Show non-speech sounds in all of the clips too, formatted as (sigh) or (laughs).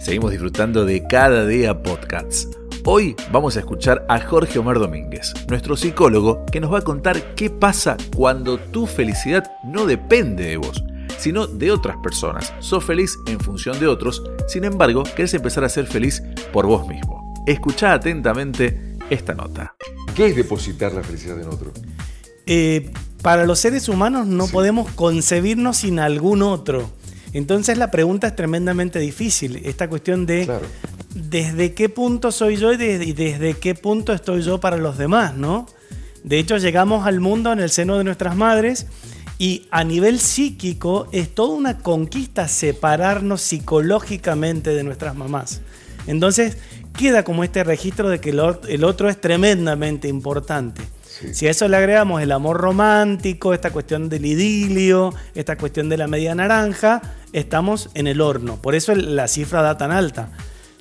Seguimos disfrutando de cada día podcasts. Hoy vamos a escuchar a Jorge Omar Domínguez, nuestro psicólogo, que nos va a contar qué pasa cuando tu felicidad no depende de vos, sino de otras personas. Sos feliz en función de otros, sin embargo, querés empezar a ser feliz por vos mismo. Escucha atentamente esta nota. ¿Qué es depositar la felicidad en otro? Eh, para los seres humanos no podemos concebirnos sin algún otro. Entonces la pregunta es tremendamente difícil. Esta cuestión de desde qué punto soy yo y desde, qué punto estoy yo para los demás, ¿no? De hecho, llegamos al mundo en el seno de nuestras madres y a nivel psíquico es toda una conquista separarnos psicológicamente de nuestras mamás. Entonces queda como este registro de que el otro es tremendamente importante. Si a eso le agregamos el amor romántico, esta cuestión del idilio, esta cuestión de la media naranja, estamos en el horno. Por eso la cifra da tan alta.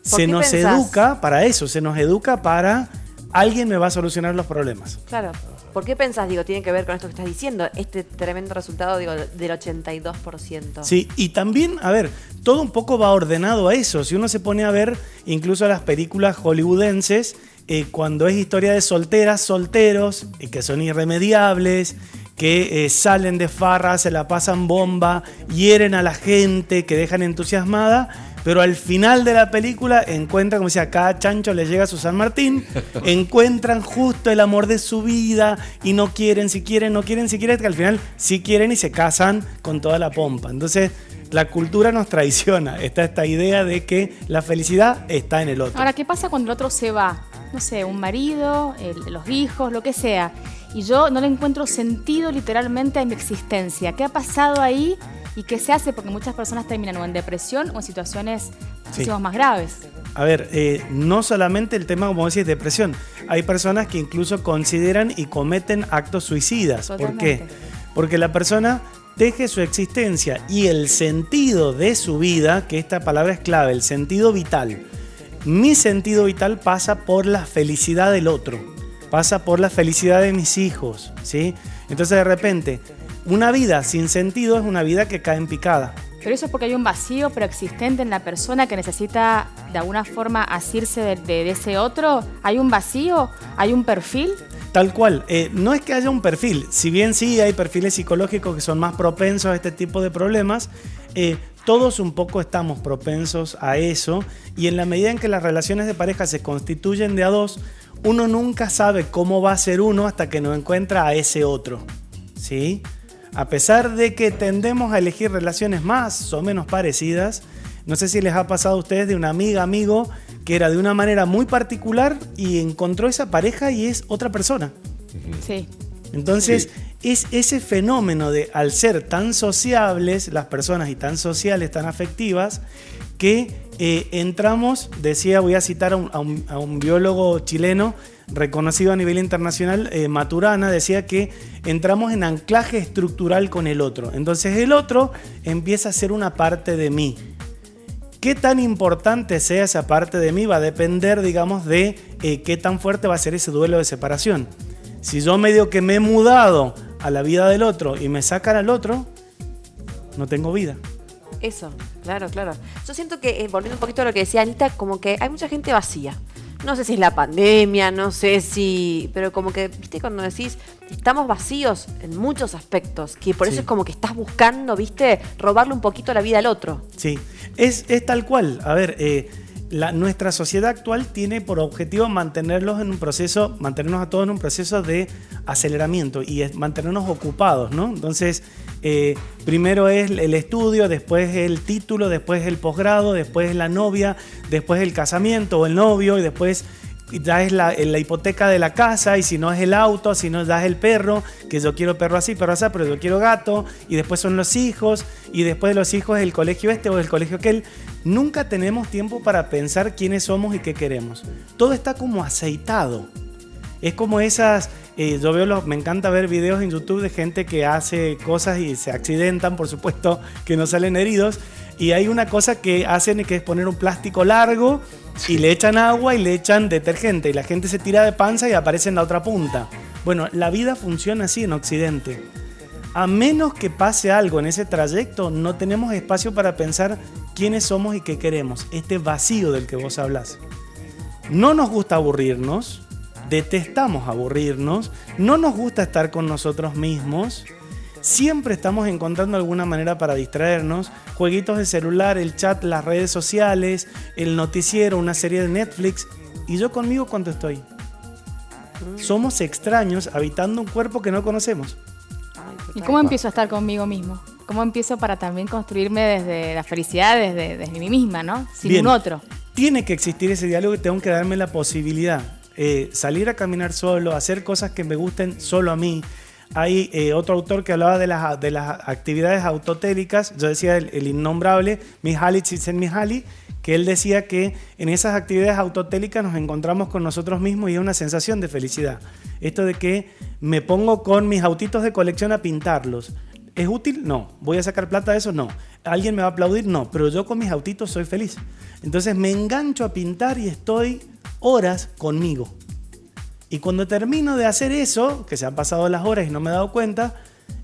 Se nos educa para eso, se nos educa para alguien me va a solucionar los problemas. Claro. ¿Por qué pensás, digo, tiene que ver con esto que estás diciendo, este tremendo resultado, digo, del 82%? Sí, y también, a ver, todo un poco va ordenado a eso. Si uno se pone a ver incluso las películas hollywoodenses, eh, cuando es historia de solteras, solteros, y que son irremediables, que eh, salen de farra, se la pasan bomba, hieren a la gente, que dejan entusiasmada, pero al final de la película encuentran, como decía, cada chancho le llega a su San Martín, (laughs) encuentran justo el amor de su vida y no quieren, si quieren, no quieren, si quieren, que al final sí quieren y se casan con toda la pompa. Entonces, la cultura nos traiciona. Está esta idea de que la felicidad está en el otro. Ahora, ¿qué pasa cuando el otro se va? no sé, un marido, los hijos, lo que sea, y yo no le encuentro sentido literalmente a mi existencia. ¿Qué ha pasado ahí y qué se hace? Porque muchas personas terminan o en depresión o en situaciones muchísimo más graves. A ver, eh, no solamente el tema, como decís, depresión. Hay personas que incluso consideran y cometen actos suicidas. ¿Por qué? Porque la persona deje su existencia y el sentido de su vida, que esta palabra es clave, el sentido vital mi sentido vital pasa por la felicidad del otro, pasa por la felicidad de mis hijos, ¿sí? Entonces de repente, una vida sin sentido es una vida que cae en picada. Pero eso es porque hay un vacío preexistente en la persona que necesita de alguna forma asirse de, ese otro. ¿Hay un vacío? ¿Hay un perfil? Tal cual. Eh, no es que haya un perfil. Si bien sí hay perfiles psicológicos que son más propensos a este tipo de problemas, eh, todos un poco estamos propensos a eso y en la medida en que las relaciones de pareja se constituyen de a dos, uno nunca sabe cómo va a ser uno hasta que no encuentra a ese otro. ¿Sí? A pesar de que tendemos a elegir relaciones más o menos parecidas, no sé si les ha pasado a ustedes de una amiga, amigo, que era de una manera muy particular y encontró esa pareja y es otra persona. Sí. Entonces, es ese fenómeno de, al ser tan sociables las personas y tan sociales, tan afectivas, que eh, entramos, decía, voy a citar a un, biólogo chileno reconocido a nivel internacional, eh, Maturana, decía que entramos en anclaje estructural con el otro. Entonces el otro empieza a ser una parte de mí. ¿Qué tan importante sea esa parte de mí va a depender, digamos, de eh, qué tan fuerte va a ser ese duelo de separación. Si yo medio que me he mudado a la vida del otro y me sacan al otro, no tengo vida. Eso, claro, claro. Yo siento que, eh, volviendo un poquito a lo que decía Anita, como que hay mucha gente vacía. No sé si es la pandemia, no sé si. Pero como que, viste, cuando decís, estamos vacíos en muchos aspectos, que por eso es como que estás buscando, viste, robarle un poquito la vida al otro. Sí, es, es tal cual. A ver, eh, nuestra sociedad actual tiene por objetivo mantenerlos en un proceso, mantenernos a todos en un proceso de aceleramiento y mantenernos ocupados, ¿no? Entonces, eh, primero es el estudio, después el título, después el posgrado, después la novia, después el casamiento o el novio y después ya es la, hipoteca de la casa y si no es el auto, si no ya es el perro, que yo quiero perro así, perro así, pero yo quiero gato y después son los hijos y después de los hijos es el colegio este o el colegio aquel. Nunca tenemos tiempo para pensar quiénes somos y qué queremos. Todo está como aceitado. Es como esas, eh, yo veo, me encanta ver videos en YouTube de gente que hace cosas y se accidentan, por supuesto, que no salen heridos. Y hay una cosa que hacen que es poner un plástico largo y le echan agua y le echan detergente y la gente se tira de panza y aparece en la otra punta. Bueno, la vida funciona así en Occidente. A menos que pase algo en ese trayecto, no tenemos espacio para pensar quiénes somos y qué queremos. Este vacío del que vos hablas. No nos gusta aburrirnos, detestamos aburrirnos, no nos gusta estar con nosotros mismos. Siempre estamos encontrando alguna manera para distraernos. Jueguitos de celular, el chat, las redes sociales, el noticiero, una serie de Netflix. ¿Y yo conmigo cuánto estoy? Somos extraños habitando un cuerpo que no conocemos. ¿Y cómo empiezo a estar conmigo mismo? ¿Cómo empiezo para también construirme desde la felicidad, desde, desde mí misma, ¿no? Sin Bien. un otro. Tiene que existir ese diálogo y tengo que darme la posibilidad. eh, salir a caminar solo, hacer cosas que me gusten solo a mí. Hay eh, otro autor que hablaba de las, de las actividades autotélicas. Yo decía el, el innombrable Mihaly Csikszentmihalyi, que él decía que en esas actividades autotélicas nos encontramos con nosotros mismos y es una sensación de felicidad. Esto de que me pongo con mis autitos de colección a pintarlos. ¿Es útil? No. ¿Voy a sacar plata de eso? No. ¿Alguien me va a aplaudir? No. Pero yo con mis autitos soy feliz. Entonces me engancho a pintar y estoy horas conmigo. Y cuando termino de hacer eso, que se han pasado las horas y no me he dado cuenta,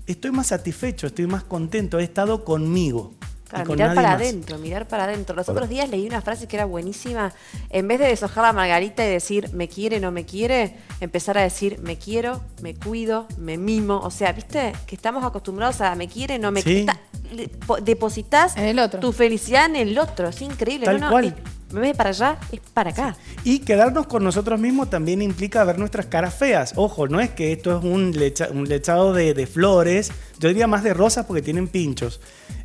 estoy más satisfecho, estoy más contento, he estado conmigo. y Claro, con mirar nadie para más. adentro, mirar para adentro. Los otros días leí una frase que era buenísima. En vez de deshojar la margarita y decir me quiere, no me quiere, empezar a decir me quiero, me cuido, me mimo. O sea, ¿viste? Que estamos acostumbrados a me quiere, no me Sí. quiere. Depositas tu felicidad en el otro. Es increíble. Tal no, no, cual. En vez de para allá, es para acá. Y quedarnos con nosotros mismos también implica ver nuestras caras feas. Ojo, no es que esto es un, lecha- un lechado de, de flores, yo diría más de rosas porque tienen pinchos.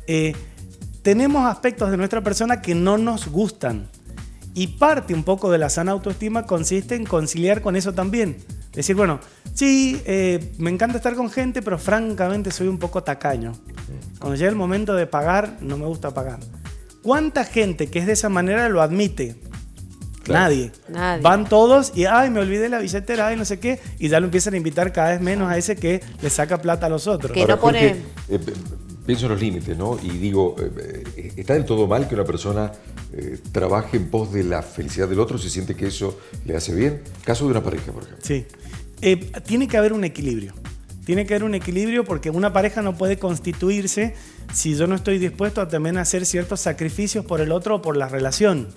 Eh, tenemos aspectos de nuestra persona que no nos gustan. Y parte un poco de la sana autoestima consiste en conciliar con eso también. Decir, bueno, sí, eh, me encanta estar con gente, pero francamente soy un poco tacaño. Cuando llega el momento de pagar, no me gusta pagar. ¿Cuánta gente que es de esa manera lo admite? Claro. Nadie. Nadie. Van todos y, ay, me olvidé la billetera, ay, no sé qué, y ya lo empiezan a invitar cada vez menos a ese que le saca plata a los otros. Que no pone- Jorge, eh, pienso en los límites, ¿no? Y digo, eh, eh, ¿está del todo mal que una persona eh, trabaje en pos de la felicidad del otro si siente que eso le hace bien? Caso de una pareja, por ejemplo. Sí. Eh, tiene que haber un equilibrio. Tiene que haber un equilibrio porque una pareja no puede constituirse si yo no estoy dispuesto a también hacer ciertos sacrificios por el otro o por la relación.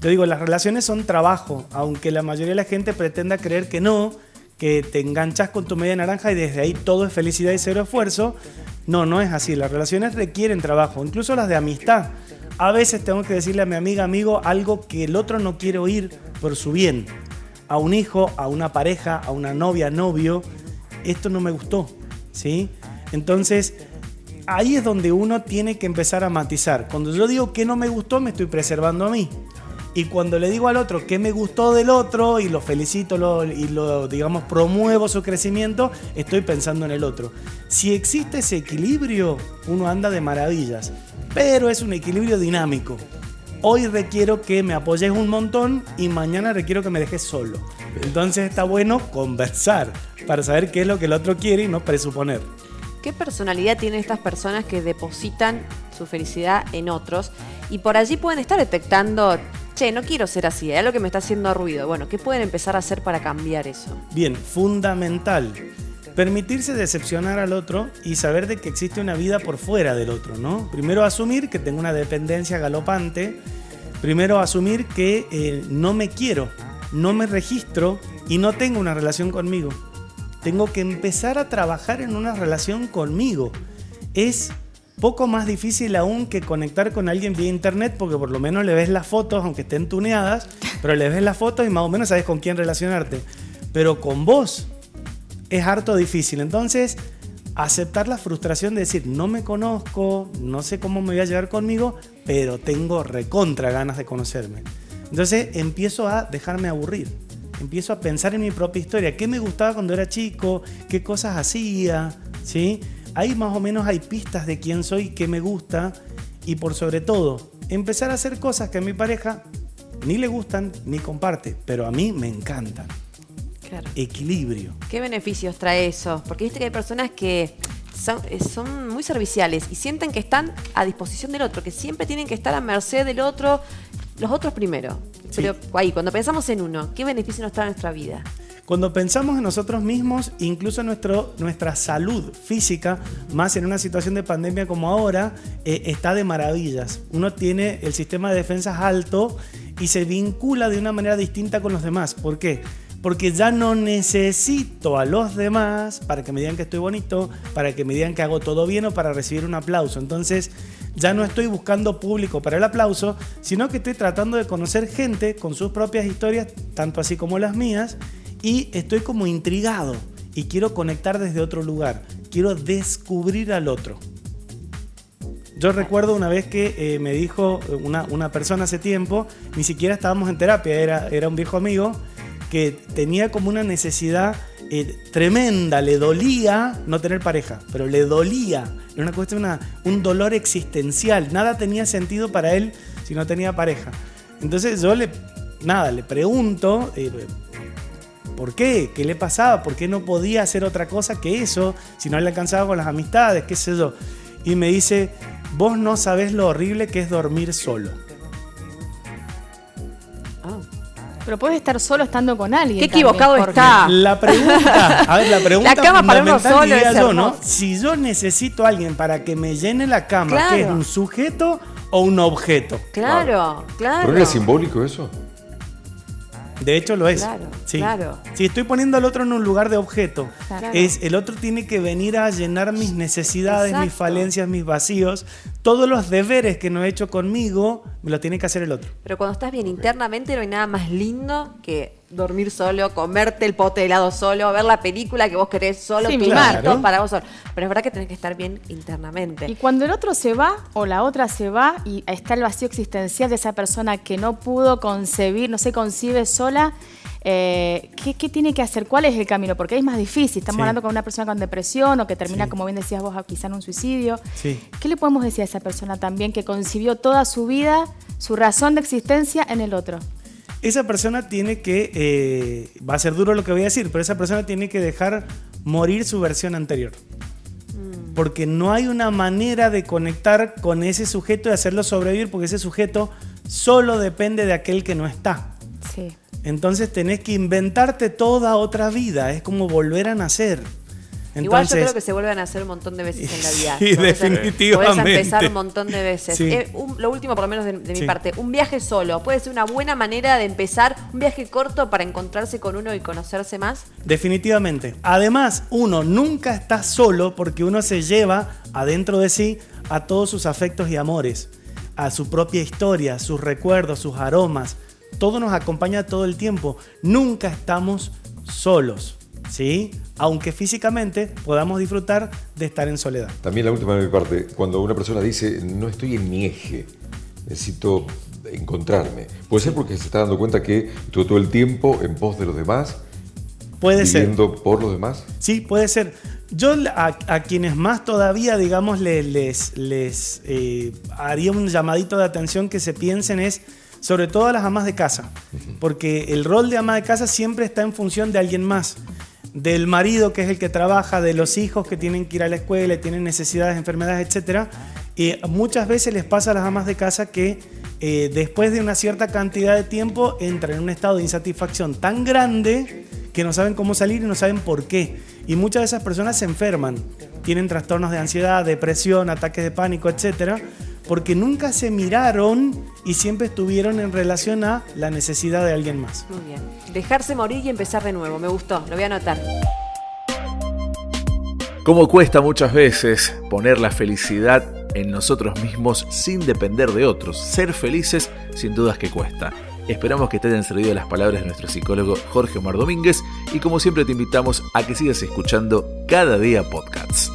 Yo digo, las relaciones son trabajo, aunque la mayoría de la gente pretenda creer que no, que te enganchas con tu media naranja y desde ahí todo es felicidad y cero esfuerzo. No, no es así. Las relaciones requieren trabajo, incluso las de amistad. A veces tengo que decirle a mi amiga, amigo, algo que el otro no quiere oír por su bien a un hijo, a una pareja, a una novia, novio, esto no me gustó, ¿sí? Entonces, ahí es donde uno tiene que empezar a matizar. Cuando yo digo que no me gustó, me estoy preservando a mí. Y cuando le digo al otro que me gustó del otro y lo felicito lo- y lo, digamos, promuevo su crecimiento, estoy pensando en el otro. Si existe ese equilibrio, uno anda de maravillas. Pero es un equilibrio dinámico. Hoy requiero que me apoyes un montón y mañana requiero que me dejes solo. Entonces está bueno conversar para saber qué es lo que el otro quiere y no presuponer. ¿Qué personalidad tienen estas personas que depositan su felicidad en otros? Y por allí pueden estar detectando, che, no quiero ser así, hay algo que me está haciendo ruido. Bueno, ¿qué pueden empezar a hacer para cambiar eso? Bien, fundamental. Permitirse decepcionar al otro y saber de que existe una vida por fuera del otro, ¿no? Primero asumir que tengo una dependencia galopante. Primero asumir que eh, no me quiero, no me registro y no tengo una relación conmigo. Tengo que empezar a trabajar en una relación conmigo. Es poco más difícil aún que conectar con alguien vía internet porque por lo menos le ves las fotos, aunque estén tuneadas, (laughs) pero le ves las fotos y más o menos sabes con quién relacionarte. Pero con vos es harto difícil. Entonces, aceptar la frustración de decir, no me conozco, no sé cómo me voy a llevar conmigo, pero tengo recontra ganas de conocerme. Entonces, empiezo a dejarme aburrir. Empiezo a pensar en mi propia historia, qué me gustaba cuando era chico, qué cosas hacía, ¿sí? Ahí más o menos hay pistas de quién soy, qué me gusta y por sobre todo, empezar a hacer cosas que a mi pareja ni le gustan ni comparte, pero a mí me encantan. Claro. Equilibrio. ¿Qué beneficios trae eso? Porque viste que hay personas que son, eh, son muy serviciales y sienten que están a disposición del otro, que siempre tienen que estar a merced del otro, los otros primero. Sí. Pero ahí, cuando pensamos en uno, ¿qué beneficio nos trae a nuestra vida? Cuando pensamos en nosotros mismos, incluso nuestro, nuestra salud física, más en una situación de pandemia como ahora, eh, está de maravillas. Uno tiene el sistema de defensas alto y se vincula de una manera distinta con los demás. ¿Por qué? Porque ya no necesito a los demás para que me digan que estoy bonito, para que me digan que hago todo bien o para recibir un aplauso. Entonces ya no estoy buscando público para el aplauso, sino que estoy tratando de conocer gente con sus propias historias, tanto así como las mías, y estoy como intrigado y quiero conectar desde otro lugar, quiero descubrir al otro. Yo recuerdo una vez que eh, me dijo una, una, persona hace tiempo, ni siquiera estábamos en terapia, era, era un viejo amigo, que tenía como una necesidad eh, tremenda, le dolía no tener pareja, pero le dolía, era una cuestión, un dolor existencial, nada tenía sentido para él si no tenía pareja. Entonces yo le, nada, le pregunto, eh, ¿Por qué? ¿Qué le pasaba? ¿Por qué no podía hacer otra cosa que eso? Si no le alcanzaba con las amistades, qué sé yo. Y me dice, vos no sabés lo horrible que es dormir solo. Pero puedes estar solo estando con alguien. Qué equivocado está. La pregunta, a ver, la (laughs) pregunta la cama para uno solo diría es yo, ¿no? Si yo necesito a alguien para que me llene la cama, ¿qué es Claro. un sujeto o un objeto? Claro, claro. ¿Pero era simbólico eso? De hecho lo es. Claro, sí. claro. Si estoy poniendo al otro en un lugar de objeto, Claro. es el otro tiene que venir a llenar mis necesidades, mis falencias, mis vacíos, todos los deberes que no he hecho conmigo, me los tiene que hacer el otro. Pero cuando estás bien internamente no hay nada más lindo que dormir solo, comerte el pote de helado solo, ver la película que vos querés solo, Sí, tu claro. marto para vos solo. Pero es verdad que tenés que estar bien internamente. Y cuando el otro se va o la otra se va y está el vacío existencial de esa persona que no pudo concebir, no se concibe sola, eh, ¿qué, qué tiene que hacer? ¿Cuál es el camino? Porque ahí es más difícil. Estamos Sí. hablando con una persona con depresión o que termina, Sí. como bien decías vos, quizá en un suicidio. Sí. ¿Qué le podemos decir a esa persona también que concibió toda su vida, su razón de existencia en el otro? Esa persona tiene que, eh, va a ser duro lo que voy a decir, pero esa persona tiene que dejar morir su versión anterior. Porque no hay una manera de conectar con ese sujeto y hacerlo sobrevivir, porque ese sujeto solo depende de aquel que no está. Sí. Entonces tenés que inventarte toda otra vida, es como volver a nacer. Igual yo creo que se vuelven a hacer un montón de veces en la (laughs) vida. Sí, Podés definitivamente. Podés empezar un montón de veces. Sí. Eh, un- lo último, por lo menos de, de mi Sí. parte, un viaje solo. Puede ser una buena manera de empezar un viaje corto para encontrarse con uno y conocerse más. Definitivamente. Además, uno nunca está solo porque uno se lleva adentro de sí a todos sus afectos y amores, a su propia historia, sus recuerdos, sus aromas. Todo nos acompaña todo el tiempo. Nunca estamos solos, ¿sí? Aunque físicamente podamos disfrutar de estar en soledad. También la última de mi parte, cuando una persona dice, no estoy en mi eje, necesito encontrarme, puede ser porque se está dando cuenta que estuvo todo el tiempo en pos de los demás, Puede ser. viviendo por los demás. Sí, puede ser. Yo a, a quienes más todavía, digamos, le- les, les eh, haría un llamadito de atención que se piensen es sobre todo a las amas de casa, porque el rol de ama de casa siempre está en función de alguien más, del marido que es el que trabaja, de los hijos que tienen que ir a la escuela, tienen necesidades, enfermedades, etc. Y muchas veces les pasa a las amas de casa que eh, después de una cierta cantidad de tiempo entran en un estado de insatisfacción tan grande que no saben cómo salir y no saben por qué. Y muchas de esas personas se enferman, tienen trastornos de ansiedad, depresión, ataques de pánico, etcétera, porque nunca se miraron y siempre estuvieron en relación a la necesidad de alguien más. Muy bien. Dejarse morir y empezar de nuevo. Me gustó. Lo voy a anotar. Como cuesta muchas veces poner la felicidad en nosotros mismos sin depender de otros. Ser felices sin dudas que cuesta. Esperamos que te hayan servido las palabras de nuestro psicólogo Jorge Omar Domínguez y como siempre te invitamos a que sigas escuchando cada día podcasts.